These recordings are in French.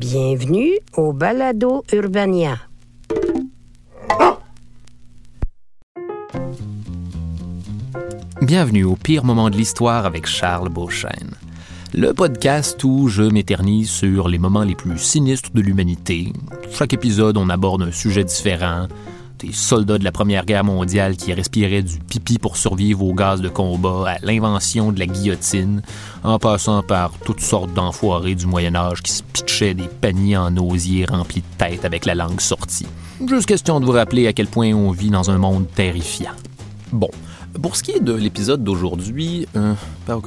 Bienvenue au Balado Urbania. Bienvenue au pire moment de l'histoire avec Charles Beauchesne. Le podcast où je m'éternise sur les moments les plus sinistres de l'humanité. Chaque épisode, on aborde un sujet différent. Des soldats de la Première Guerre mondiale qui respiraient du pipi pour survivre aux gaz de combat, à l'invention de la guillotine, en passant par toutes sortes d'enfoirés du Moyen Âge qui se pitchaient des paniers en osier remplis de têtes avec la langue sortie. Juste question de vous rappeler à quel point on vit dans un monde terrifiant. Bon, pour ce qui est de l'épisode d'aujourd'hui, euh, par?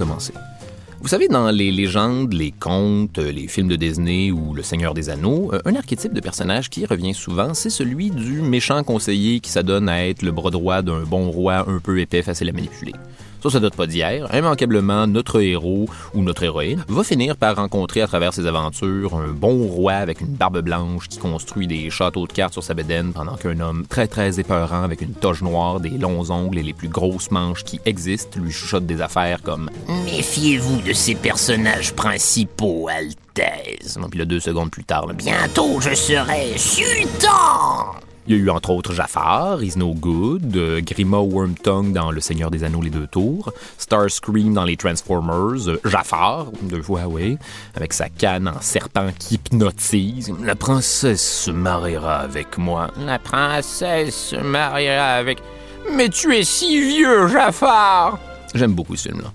Vous savez, dans les légendes, les contes, les films de Disney ou Le Seigneur des Anneaux, euh, un archétype de personnage qui revient souvent, c'est celui du méchant conseiller qui s'adonne à être le bras droit d'un bon roi un peu épais, facile à manipuler. Ça, ça date pas d'hier. Immanquablement, notre héros ou notre héroïne va finir par rencontrer à travers ses aventures un bon roi avec une barbe blanche qui construit des châteaux de cartes sur sa bédaine pendant qu'un homme très très épeurant avec une toge noire, des longs ongles et les plus grosses manches qui existent lui chuchote des affaires comme Méfiez-vous de ces personnages principaux, Altesse. Puis là, deux secondes plus tard, Bientôt, je serai sultan. Il y a eu entre autres Jafar, Is No Good, euh, Grima Wormtongue dans Le Seigneur des Anneaux les deux tours, Starscream dans les Transformers, euh, Jafar, fois oui, avec sa canne en serpent qui hypnotise. La princesse se mariera avec moi. La princesse se mariera avec... Mais tu es si vieux, Jafar J'aime beaucoup ce film-là.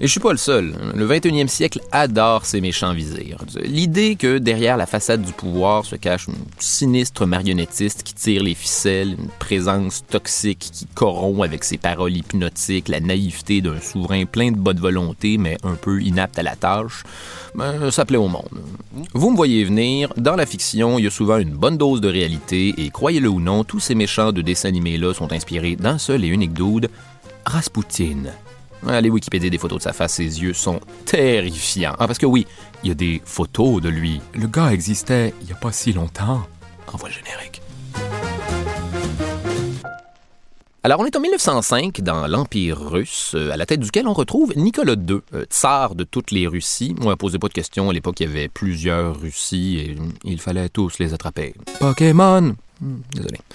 Et je suis pas le seul. Le 21e siècle adore ces méchants visirs. L'idée que derrière la façade du pouvoir se cache une sinistre marionnettiste qui tire les ficelles, une présence toxique qui corrompt avec ses paroles hypnotiques, la naïveté d'un souverain plein de bonne volonté mais un peu inapte à la tâche, ben, ça plaît au monde. Vous me voyez venir, dans la fiction, il y a souvent une bonne dose de réalité et croyez-le ou non, tous ces méchants de dessins animés-là sont inspirés d'un seul et unique dude, Rasputin. Allez Wikipédia des photos de sa face, ses yeux sont terrifiants. Ah, parce que oui, il y a des photos de lui. Le gars existait il n'y a pas si longtemps. Envoie générique. Alors, on est en 1905 dans l'Empire russe, euh, à la tête duquel on retrouve Nicolas II, euh, tsar de toutes les Russies. On ne posait pas de questions. À l'époque, il y avait plusieurs Russies et il fallait tous les attraper. Pokémon!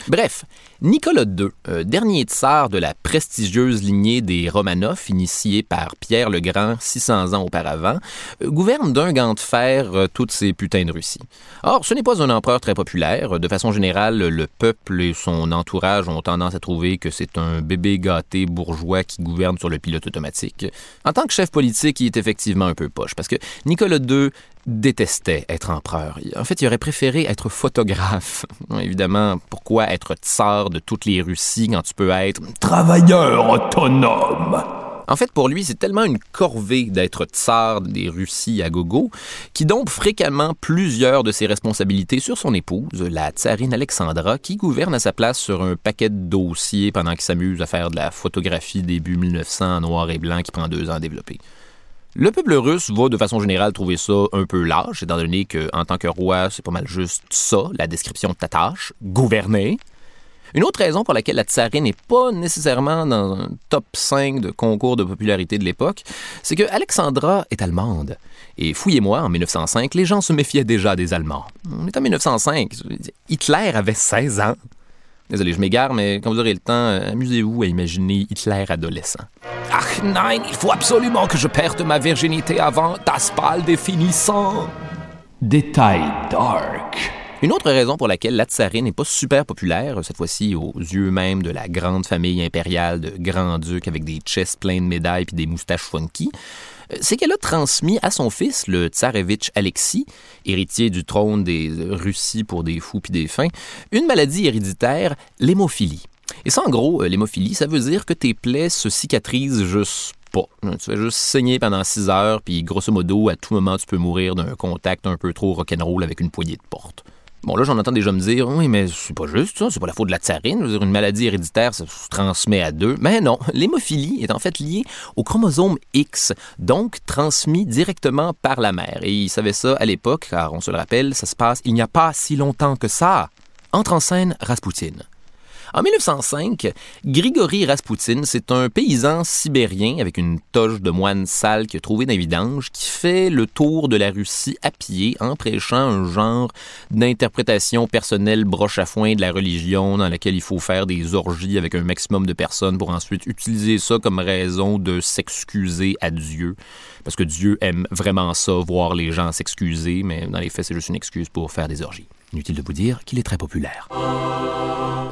Bref, Nicolas II, euh, dernier tsar de la prestigieuse lignée des Romanov, initiée par Pierre le Grand 600 ans auparavant, euh, gouverne d'un gant de fer euh, toutes ces putains de Russie. Or, ce n'est pas un empereur très populaire. De façon générale, le peuple et son entourage ont tendance à trouver que c'est un bébé gâté bourgeois qui gouverne sur le pilote automatique. En tant que chef politique, il est effectivement un peu poche, parce que Nicolas II détestait être empereur. En fait, il aurait préféré être photographe. Évidemment, pourquoi être tsar de toutes les Russies quand tu peux être travailleur autonome? En fait, pour lui, c'est tellement une corvée d'être tsar des Russies à gogo qui dompe fréquemment plusieurs de ses responsabilités sur son épouse, la tsarine Alexandra, qui gouverne à sa place sur un paquet de dossiers pendant qu'il s'amuse à faire de la photographie début 1900 en noir et blanc qui prend deux ans à développer. Le peuple russe va de façon générale trouver ça un peu lâche, étant donné qu'en tant que roi, c'est pas mal juste ça, la description de ta tâche, gouverner. Une autre raison pour laquelle la tsarine n'est pas nécessairement dans un top 5 de concours de popularité de l'époque, c'est que Alexandra est allemande. Et fouillez-moi, en 1905, les gens se méfiaient déjà des Allemands. On est en 1905. Hitler avait 16 ans. Désolé, je m'égare, mais quand vous aurez le temps, euh, amusez-vous à imaginer Hitler adolescent. Ach nein, il faut absolument que je perde ma virginité avant das Ball définissant. Détail dark. Une autre raison pour laquelle la tsarine n'est pas super populaire, cette fois-ci aux yeux même de la grande famille impériale de grands-ducs avec des chests pleins de médailles et des moustaches funky, c'est qu'elle a transmis à son fils, le tsarevitch Alexis, héritier du trône des Russies pour des fous puis des fins, une maladie héréditaire, l'hémophilie. Et ça, en gros, l'hémophilie, ça veut dire que tes plaies se cicatrisent juste pas. Tu fais juste saigner pendant 6 heures, puis grosso modo, à tout moment, tu peux mourir d'un contact un peu trop rock'n'roll avec une poignée de porte. Bon, là, j'en entends déjà me dire, oui, mais c'est pas juste ça, c'est pas la faute de la tsarine. Je veux une maladie héréditaire, ça se transmet à deux. Mais non, l'hémophilie est en fait liée au chromosome X, donc transmis directement par la mère. Et ils savaient ça à l'époque, car on se le rappelle, ça se passe il n'y a pas si longtemps que ça. Entre en scène Raspoutine. En 1905, Grigory Raspoutine, c'est un paysan sibérien avec une toge de moine sale qu'il a trouvé dans les vidanges qui fait le tour de la Russie à pied en prêchant un genre d'interprétation personnelle broche à foin de la religion dans laquelle il faut faire des orgies avec un maximum de personnes pour ensuite utiliser ça comme raison de s'excuser à Dieu. Parce que Dieu aime vraiment ça, voir les gens s'excuser, mais dans les faits, c'est juste une excuse pour faire des orgies. Inutile de vous dire qu'il est très populaire.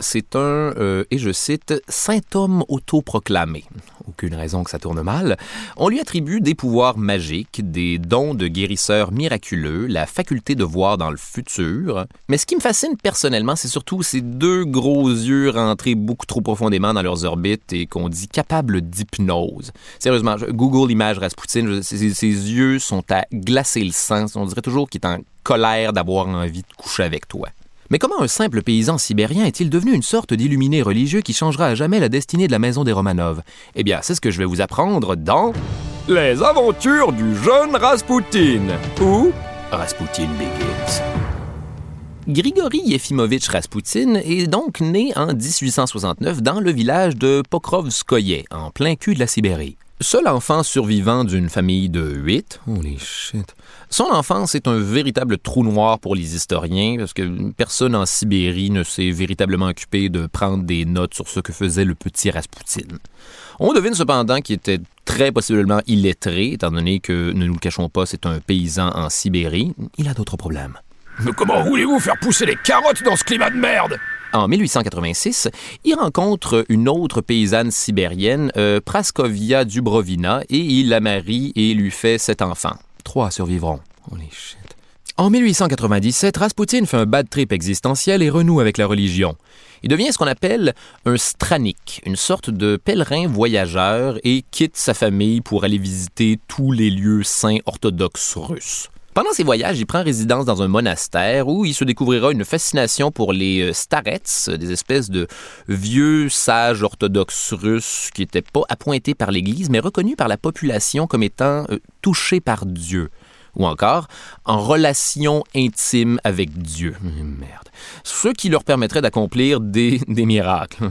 C'est un, euh, et je cite, saint homme autoproclamé. Aucune raison que ça tourne mal. On lui attribue des pouvoirs magiques, des dons de guérisseur miraculeux, la faculté de voir dans le futur. Mais ce qui me fascine personnellement, c'est surtout ces deux gros yeux rentrés beaucoup trop profondément dans leurs orbites et qu'on dit capables d'hypnose. Sérieusement, Google l'image Rasputin, ses, ses yeux sont à glacer le sang. On dirait toujours qu'il est en colère d'avoir envie de coucher avec toi. Mais comment un simple paysan sibérien est-il devenu une sorte d'illuminé religieux qui changera à jamais la destinée de la maison des Romanov? Eh bien, c'est ce que je vais vous apprendre dans Les aventures du jeune Rasputin ou Rasputin Begins. Grigory Yefimovitch Rasputin est donc né en 1869 dans le village de Pokrovskoye, en plein cul de la Sibérie. Seul enfant survivant d'une famille de huit, holy shit. Son enfance est un véritable trou noir pour les historiens parce que personne en Sibérie ne s'est véritablement occupé de prendre des notes sur ce que faisait le petit Rasputin. On devine cependant qu'il était très possiblement illettré, étant donné que, ne nous le cachons pas, c'est un paysan en Sibérie. Il a d'autres problèmes. Mais comment voulez-vous faire pousser les carottes dans ce climat de merde? En 1886, il rencontre une autre paysanne sibérienne, euh, Praskovia Dubrovina, et il la marie et lui fait sept enfants. Trois survivront. En 1897, Rasputin fait un bad trip existentiel et renoue avec la religion. Il devient ce qu'on appelle un stranik, une sorte de pèlerin voyageur, et quitte sa famille pour aller visiter tous les lieux saints orthodoxes russes. Pendant ses voyages, il prend résidence dans un monastère où il se découvrira une fascination pour les euh, starets, des espèces de vieux sages orthodoxes russes qui n'étaient pas appointés par l'Église, mais reconnus par la population comme étant euh, touchés par Dieu ou encore en relation intime avec Dieu. Merde. Ce qui leur permettrait d'accomplir des, des miracles.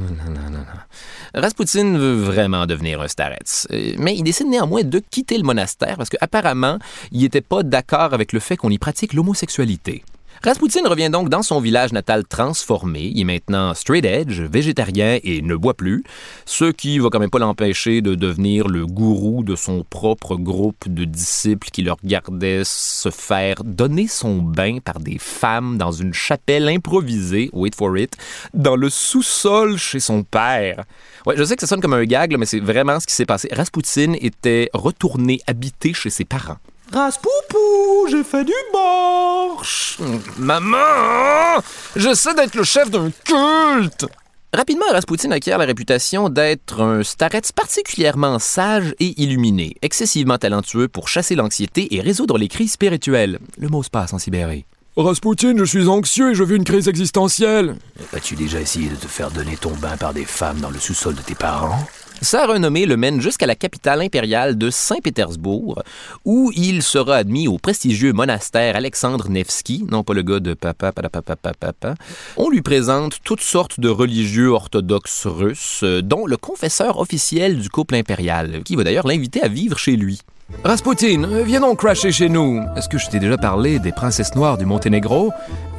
Rasputin veut vraiment devenir un starets, euh, mais il décide néanmoins de quitter le monastère parce qu'apparemment, il n'était pas d'accord avec le fait qu'on y pratique l'homosexualité. Rasputin revient donc dans son village natal transformé. Il est maintenant straight edge, végétarien et ne boit plus, ce qui va quand même pas l'empêcher de devenir le gourou de son propre groupe de disciples qui le regardaient se faire donner son bain par des femmes dans une chapelle improvisée, wait for it, dans le sous-sol chez son père. Ouais, je sais que ça sonne comme un gag, mais c'est vraiment ce qui s'est passé. Rasputin était retourné habiter chez ses parents. Raspoupou, j'ai fait du borsch. Maman, j'essaie d'être le chef d'un culte. Rapidement, Rasputin acquiert la réputation d'être un starets particulièrement sage et illuminé, excessivement talentueux pour chasser l'anxiété et résoudre les crises spirituelles. Le mot se passe en Sibérie. Rasputin, je suis anxieux et je vis une crise existentielle. As-tu déjà essayé de te faire donner ton bain par des femmes dans le sous-sol de tes parents? Sa renommée le mène jusqu'à la capitale impériale de Saint-Pétersbourg, où il sera admis au prestigieux monastère Alexandre Nevsky, non pas le gars de papa, papa, papa, papa. On lui présente toutes sortes de religieux orthodoxes russes, dont le confesseur officiel du couple impérial, qui va d'ailleurs l'inviter à vivre chez lui. Rasputin, viens donc crasher chez nous. Est-ce que je t'ai déjà parlé des princesses noires du Monténégro?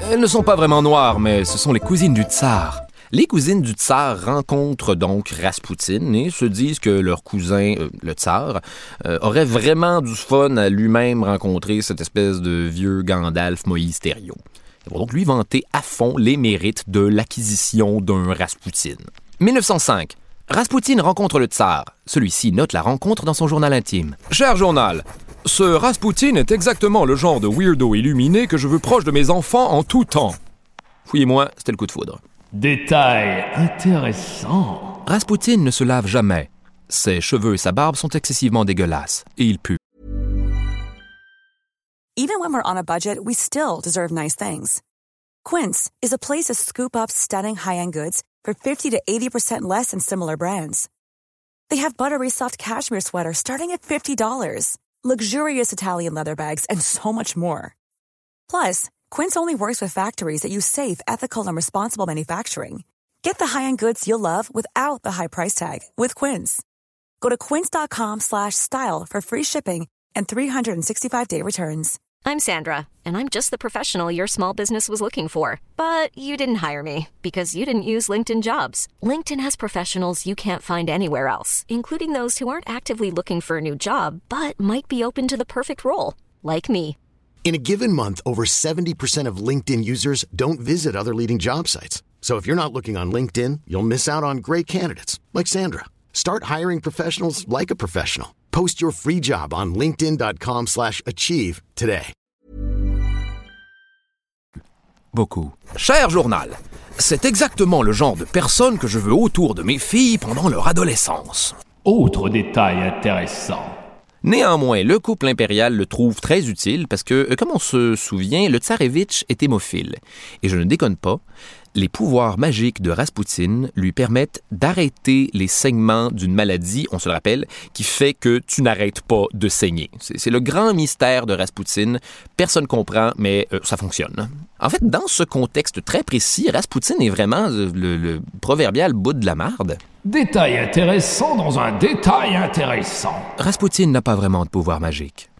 Elles ne sont pas vraiment noires, mais ce sont les cousines du tsar. Les cousines du tsar rencontrent donc Rasputin et se disent que leur cousin, euh, le tsar, euh, aurait vraiment du fun à lui-même rencontrer cette espèce de vieux Gandalf Moïse Thériault. Ils vont donc lui vanter à fond les mérites de l'acquisition d'un Rasputin. 1905. Rasputin rencontre le tsar. Celui-ci note la rencontre dans son journal intime. Cher journal, ce Rasputin est exactement le genre de weirdo illuminé que je veux proche de mes enfants en tout temps. Fouillez-moi, c'était le coup de foudre. Détail intéressant. Rasputin ne se lave jamais. Ses cheveux et sa barbe sont excessivement dégueulasses, et il pue. Even when we're on a budget, we still deserve nice things. Quince is a place to scoop up stunning high-end goods for 50 to 80% less than similar brands. They have buttery soft cashmere sweaters starting at $50, luxurious Italian leather bags, and so much more. Plus, Quince only works with factories that use safe, ethical, and responsible manufacturing. Get the high-end goods you'll love without the high price tag with Quince. Go to quince.com slash style for free shipping and 365-day returns. I'm Sandra, and I'm just the professional your small business was looking for. But you didn't hire me because you didn't use LinkedIn jobs. LinkedIn has professionals you can't find anywhere else, including those who aren't actively looking for a new job but might be open to the perfect role, like me. In a given month, over 70% of LinkedIn users don't visit other leading job sites. So if you're not looking on LinkedIn, you'll miss out on great candidates like Sandra. Start hiring professionals like a professional. Post your free job on linkedin.com/achieve slash achieve today. Beaucoup. Cher journal, c'est exactement le genre de personne que je veux autour de mes filles pendant leur adolescence. Autre détail intéressant. Néanmoins, le couple impérial le trouve très utile parce que, euh, comme on se souvient, le tsarevitch est hémophile. Et je ne déconne pas, les pouvoirs magiques de Raspoutine lui permettent d'arrêter les saignements d'une maladie, on se le rappelle, qui fait que tu n'arrêtes pas de saigner. C'est le grand mystère de Raspoutine. Personne comprend, mais euh, ça fonctionne. En fait, dans ce contexte très précis, Raspoutine est vraiment euh, le, le proverbial bout de la marde. Détail intéressant dans un détail intéressant. Raspoutine n'a pas vraiment de pouvoir magique.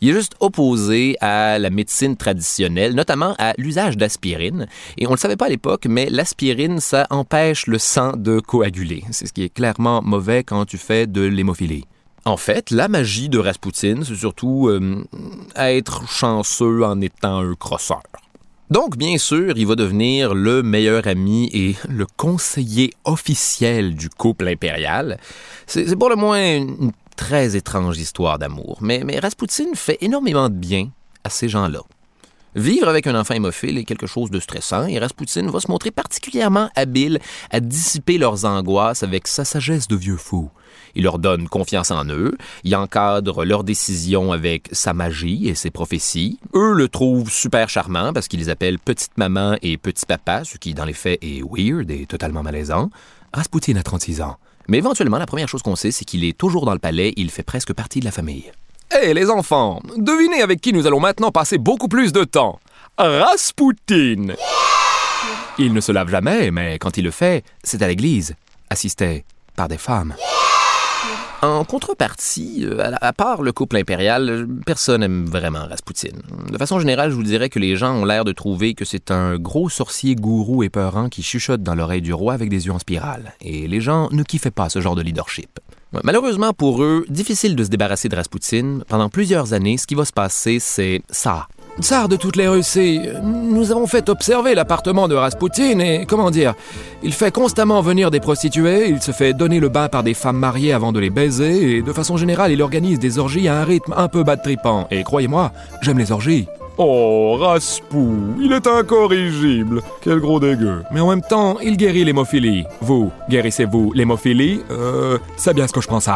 Il est juste opposé à la médecine traditionnelle, notamment à l'usage d'aspirine. Et on ne le savait pas à l'époque, mais l'aspirine, ça empêche le sang de coaguler. C'est ce qui est clairement mauvais quand tu fais de l'hémophilie. En fait, la magie de Raspoutine, c'est surtout euh, être chanceux en étant un crosseur. Donc, bien sûr, il va devenir le meilleur ami et le conseiller officiel du couple impérial. C'est pour le moins une très étrange histoire d'amour, mais, mais Raspoutine fait énormément de bien à ces gens-là. Vivre avec un enfant hémophile est quelque chose de stressant et Raspoutine va se montrer particulièrement habile à dissiper leurs angoisses avec sa sagesse de vieux fou. Il leur donne confiance en eux, il encadre leurs décisions avec sa magie et ses prophéties. Eux le trouvent super charmant parce qu'ils les appellent petite maman et petit papa, ce qui dans les faits est weird et totalement malaisant. Raspoutine a 36 ans. Mais éventuellement, la première chose qu'on sait, c'est qu'il est toujours dans le palais, il fait presque partie de la famille. Hé les enfants, devinez avec qui nous allons maintenant passer beaucoup plus de temps. Raspoutine Il ne se lave jamais, mais quand il le fait, c'est à l'église, assisté par des femmes. En contrepartie, euh, à part le couple impérial, personne n'aime vraiment Raspoutine. De façon générale, je vous dirais que les gens ont l'air de trouver que c'est un gros sorcier gourou épeurant qui chuchote dans l'oreille du roi avec des yeux en spirale. Et les gens ne kiffaient pas ce genre de leadership. Malheureusement pour eux, difficile de se débarrasser de Raspoutine. Pendant plusieurs années, ce qui va se passer, c'est ça. Tsar de toutes les Russies, nous avons fait observer l'appartement de Raspoutine et, comment dire, il fait constamment venir des prostituées, il se fait donner le bain par des femmes mariées avant de les baiser, et de façon générale, il organise des orgies à un rythme un peu bas de tripant. Et croyez-moi, j'aime les orgies. Oh, Raspou, il est incorrigible. Quel gros dégueu. Mais en même temps, il guérit l'hémophilie. Vous, guérissez-vous l'hémophilie? Euh, c'est bien ce que je pensais.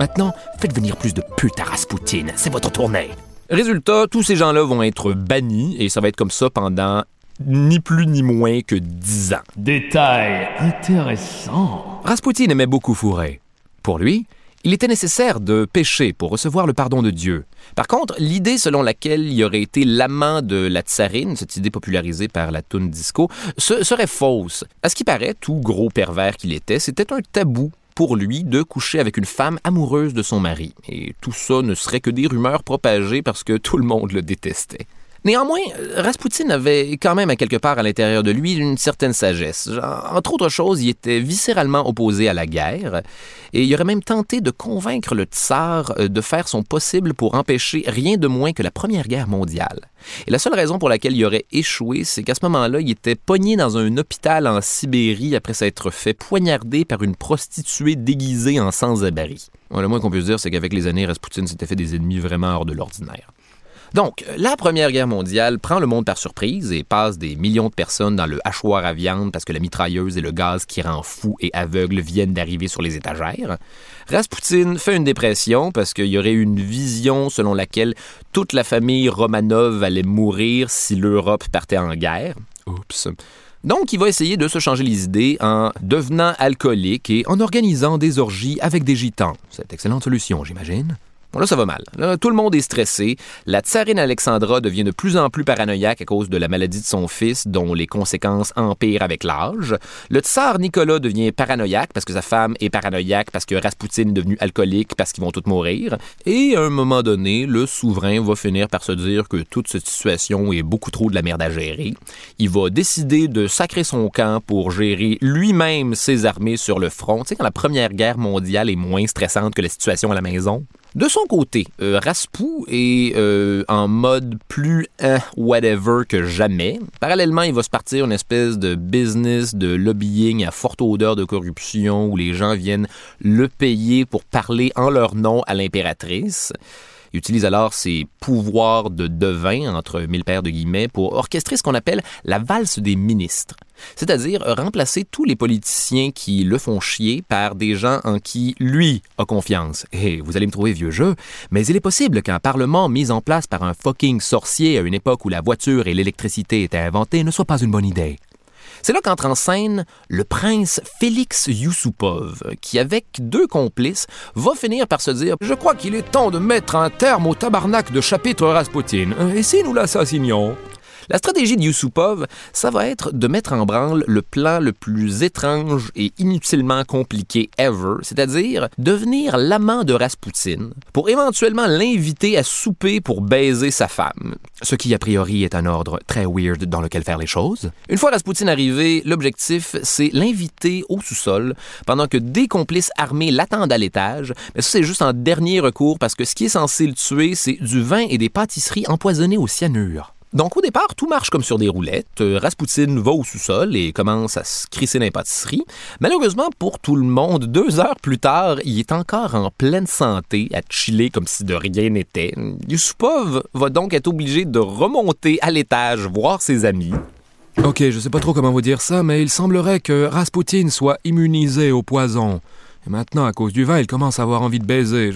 Maintenant, faites venir plus de putes à Raspoutine, c'est votre tournée. Résultat, tous ces gens-là vont être bannis et ça va être comme ça pendant ni plus ni moins que 10 ans. Détail intéressant. Raspoutine aimait beaucoup fourrer. Pour lui, il était nécessaire de pécher pour recevoir le pardon de Dieu. Par contre, l'idée selon laquelle il aurait été l'amant de la tsarine, cette idée popularisée par la toune disco, serait fausse. À ce qui paraît, tout gros pervers qu'il était, c'était un tabou pour lui de coucher avec une femme amoureuse de son mari. Et tout ça ne serait que des rumeurs propagées parce que tout le monde le détestait. Néanmoins, Raspoutine avait quand même à quelque part à l'intérieur de lui une certaine sagesse. Entre autres choses, il était viscéralement opposé à la guerre et il aurait même tenté de convaincre le tsar euh, de faire son possible pour empêcher rien de moins que la Première Guerre mondiale. Et la seule raison pour laquelle il aurait échoué, c'est qu'à ce moment-là, il était pogné dans un hôpital en Sibérie après s'être fait poignarder par une prostituée déguisée en sans-abri. Le moins qu'on puisse dire, c'est qu'avec les années, Raspoutine s'était fait des ennemis vraiment hors de l'ordinaire. Donc, la Première Guerre mondiale prend le monde par surprise et passe des millions de personnes dans le hachoir à viande parce que la mitrailleuse et le gaz qui rend fou et aveugle viennent d'arriver sur les étagères. Rasputin fait une dépression parce qu'il y aurait une vision selon laquelle toute la famille Romanov allait mourir si l'Europe partait en guerre. Oups. Donc, il va essayer de se changer les idées en devenant alcoolique et en organisant des orgies avec des gitans. C'est une excellente solution, j'imagine. Bon, là, ça va mal. tout le monde est stressé. La tsarine Alexandra devient de plus en plus paranoïaque à cause de la maladie de son fils, dont les conséquences empirent avec l'âge. Le tsar Nicolas devient paranoïaque parce que sa femme est paranoïaque parce que Rasputin est devenu alcoolique parce qu'ils vont tous mourir. Et à un moment donné, le souverain va finir par se dire que toute cette situation est beaucoup trop de la merde à gérer. Il va décider de sacrer son camp pour gérer lui-même ses armées sur le front. Tu quand la Première Guerre mondiale est moins stressante que la situation à la maison? De son côté, euh, Raspou est euh, en mode plus hein, whatever que jamais. Parallèlement, il va se partir une espèce de business de lobbying à forte odeur de corruption où les gens viennent le payer pour parler en leur nom à l'impératrice. Il utilise alors ses pouvoirs de devin, entre mille paires de guillemets, pour orchestrer ce qu'on appelle la valse des ministres. C'est-à-dire remplacer tous les politiciens qui le font chier par des gens en qui lui a confiance. Et vous allez me trouver vieux jeu, mais il est possible qu'un parlement mis en place par un fucking sorcier à une époque où la voiture et l'électricité étaient inventées ne soit pas une bonne idée. C'est là qu'entre en scène le prince Félix Yusupov, qui, avec deux complices, va finir par se dire Je crois qu'il est temps de mettre un terme au tabarnak de chapitre Rasputin. Et si nous l'assassinions la stratégie de Yusupov, ça va être de mettre en branle le plan le plus étrange et inutilement compliqué ever, c'est-à-dire devenir l'amant de Rasputin pour éventuellement l'inviter à souper pour baiser sa femme. Ce qui, a priori, est un ordre très weird dans lequel faire les choses. Une fois Rasputin arrivé, l'objectif, c'est l'inviter au sous-sol pendant que des complices armés l'attendent à l'étage. Mais ça, c'est juste en dernier recours parce que ce qui est censé le tuer, c'est du vin et des pâtisseries empoisonnées au cyanure. Donc au départ, tout marche comme sur des roulettes. Euh, Rasputin va au sous-sol et commence à se crisser dans Malheureusement pour tout le monde, deux heures plus tard, il est encore en pleine santé, à chiller comme si de rien n'était. Yusupov va donc être obligé de remonter à l'étage voir ses amis. Ok, je sais pas trop comment vous dire ça, mais il semblerait que Rasputin soit immunisé au poison. Et maintenant, à cause du vin, il commence à avoir envie de baiser.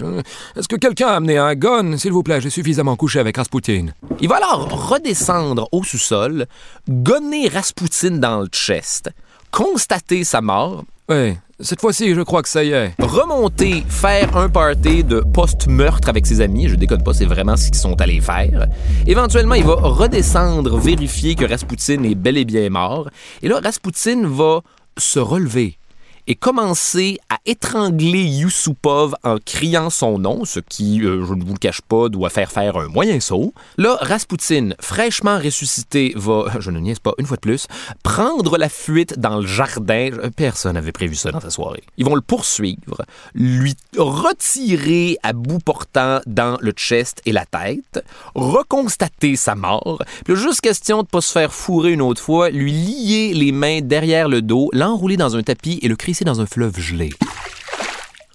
Est-ce que quelqu'un a amené un gun? S'il vous plaît, j'ai suffisamment couché avec Rasputin. Il va alors redescendre au sous-sol, gonner Rasputin dans le chest, constater sa mort. Oui, cette fois-ci, je crois que ça y est. Remonter, faire un party de post-meurtre avec ses amis. Je déconne pas, c'est vraiment ce qu'ils sont allés faire. Éventuellement, il va redescendre, vérifier que Rasputin est bel et bien mort. Et là, Rasputin va se relever et commencer à étrangler Yusupov en criant son nom, ce qui, euh, je ne vous le cache pas, doit faire faire un moyen saut. Là, Rasputin, fraîchement ressuscité, va, je ne niaise pas une fois de plus, prendre la fuite dans le jardin. Personne n'avait prévu ça dans sa soirée. Ils vont le poursuivre, lui retirer à bout portant dans le chest et la tête, reconstater sa mort, puis juste question de pas se faire fourrer une autre fois, lui lier les mains derrière le dos, l'enrouler dans un tapis et le crier dans un fleuve gelé.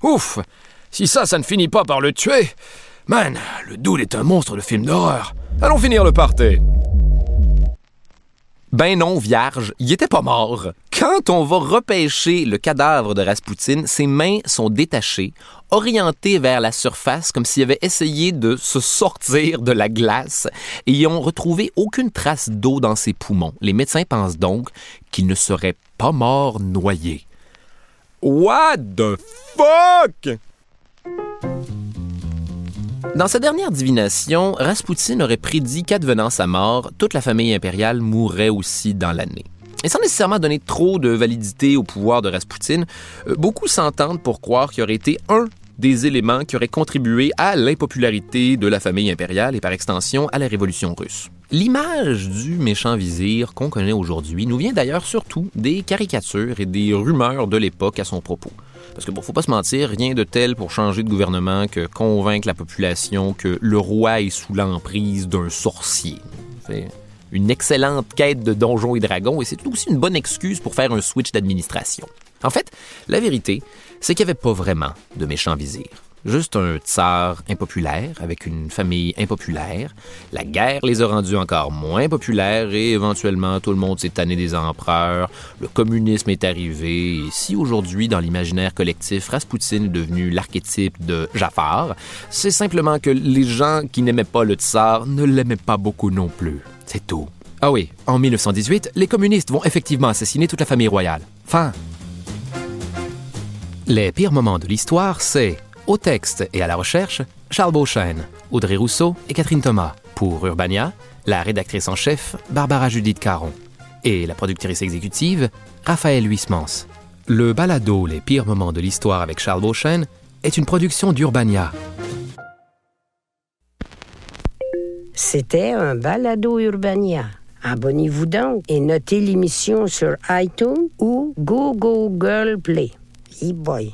Ouf! Si ça, ça ne finit pas par le tuer! Man, le doule est un monstre de film d'horreur. Allons finir le party. Ben non, vierge, il était pas mort. Quand on va repêcher le cadavre de Rasputin, ses mains sont détachées, orientées vers la surface comme s'il avait essayé de se sortir de la glace et ils ont retrouvé aucune trace d'eau dans ses poumons. Les médecins pensent donc qu'il ne serait pas mort noyé. What the fuck? Dans sa dernière divination, Rasputin aurait prédit qu'advenant sa mort, toute la famille impériale mourrait aussi dans l'année. Et sans nécessairement donner trop de validité au pouvoir de Rasputin, euh, beaucoup s'entendent pour croire qu'il aurait été un des éléments qui auraient contribué à l'impopularité de la famille impériale et par extension à la révolution russe. L'image du méchant vizir qu'on connaît aujourd'hui nous vient d'ailleurs surtout des caricatures et des rumeurs de l'époque à son propos. Parce que bon, faut pas se mentir, rien de tel pour changer de gouvernement que convaincre la population que le roi est sous l'emprise d'un sorcier. C'est une excellente quête de donjons et dragons et c'est aussi une bonne excuse pour faire un switch d'administration. En fait, la vérité, c'est qu'il n'y avait pas vraiment de méchant vizir. Juste un tsar impopulaire avec une famille impopulaire. La guerre les a rendus encore moins populaires et éventuellement tout le monde s'est tanné des empereurs. Le communisme est arrivé et si aujourd'hui dans l'imaginaire collectif Rasputin est devenu l'archétype de Jafar, c'est simplement que les gens qui n'aimaient pas le tsar ne l'aimaient pas beaucoup non plus. C'est tout. Ah oui, en 1918, les communistes vont effectivement assassiner toute la famille royale. Fin. Les pires moments de l'histoire, c'est au texte et à la recherche, Charles Beauchesne, Audrey Rousseau et Catherine Thomas. Pour Urbania, la rédactrice en chef, Barbara Judith Caron. Et la productrice exécutive, Raphaël Huismans. Le balado Les pires moments de l'histoire avec Charles Beauchesne est une production d'Urbania. C'était un balado Urbania. Abonnez-vous donc et notez l'émission sur iTunes ou Google Play. E-boy.